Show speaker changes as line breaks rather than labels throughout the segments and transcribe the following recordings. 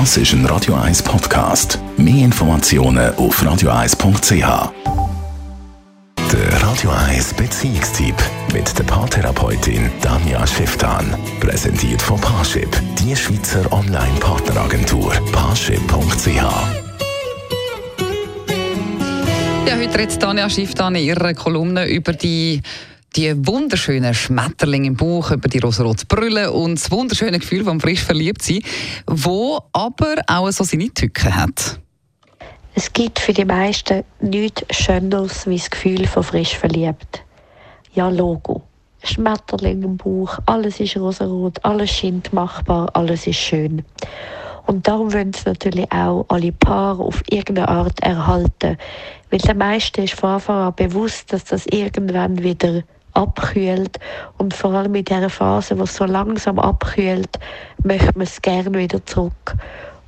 Das ist ein Radio 1 Podcast. Mehr Informationen auf radio1.ch. Der Radio 1 Beziehungstyp mit der Paartherapeutin Danja Schifftan. Präsentiert von Paarship, die Schweizer Online-Partneragentur. Paarship.ch.
Ja, heute redet Tanja Schifftan in ihrer Kolumne über die die wunderschönen Schmetterlinge im Bauch, über die rosarote Brille und das wunderschöne Gefühl vom frisch verliebt sein, wo aber auch so seine Tücken hat.
Es gibt für die meisten nichts Schöneres wie das Gefühl von frisch verliebt. Ja, Logo. Schmetterling im Bauch, alles ist rosarot, alles scheint machbar, alles ist schön. Und darum wollen es natürlich auch alle Paare auf irgendeine Art erhalten. Weil der meisten ist von Anfang an bewusst, dass das irgendwann wieder abkühlt. Und vor allem in dieser Phase, wo es so langsam abkühlt, möchte man es gerne wieder zurück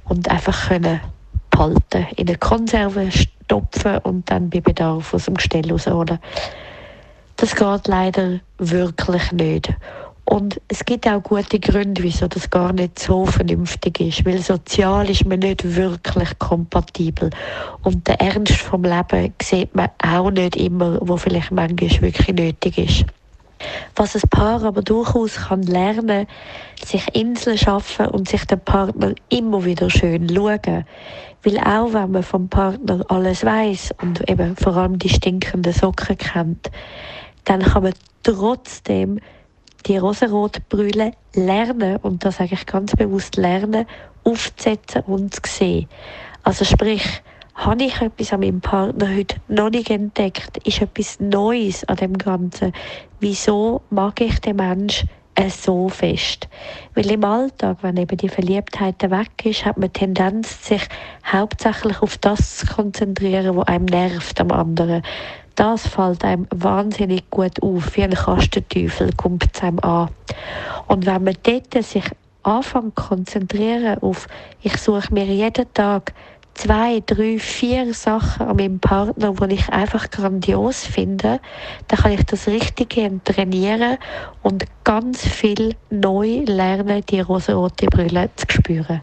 und einfach können behalten, in eine Konserve stopfen und dann bei Bedarf aus dem Gestell rausholen. Das geht leider wirklich nicht. Und es gibt auch gute Gründe, wieso das gar nicht so vernünftig ist, weil sozial ist man nicht wirklich kompatibel. Und der Ernst vom Leben sieht man auch nicht immer, wo vielleicht manchmal wirklich nötig ist. Was ein Paar aber durchaus kann lernen, sich Inseln schaffen und sich den Partner immer wieder schön schauen. Weil auch wenn man vom Partner alles weiß und eben vor allem die stinkenden Socken kennt, dann kann man trotzdem die rosarote Brille lernen, und das sage ich ganz bewusst lernen, aufzusetzen und zu sehen. Also sprich, habe ich etwas an meinem Partner heute noch nicht entdeckt? Ist etwas Neues an dem Ganzen? Wieso mag ich den Menschen so fest? Weil im Alltag, wenn eben die Verliebtheit weg ist, hat man Tendenz, sich hauptsächlich auf das zu konzentrieren, was einem nervt am anderen. Das fällt einem wahnsinnig gut auf, wie ein Kastenteufel kommt es einem an. Und wenn man dort sich anfängt konzentrieren auf, ich suche mir jeden Tag zwei, drei, vier Sachen an meinem Partner, die ich einfach grandios finde, dann kann ich das Richtige trainieren und ganz viel neu lernen, die rosarote Brille zu spüren.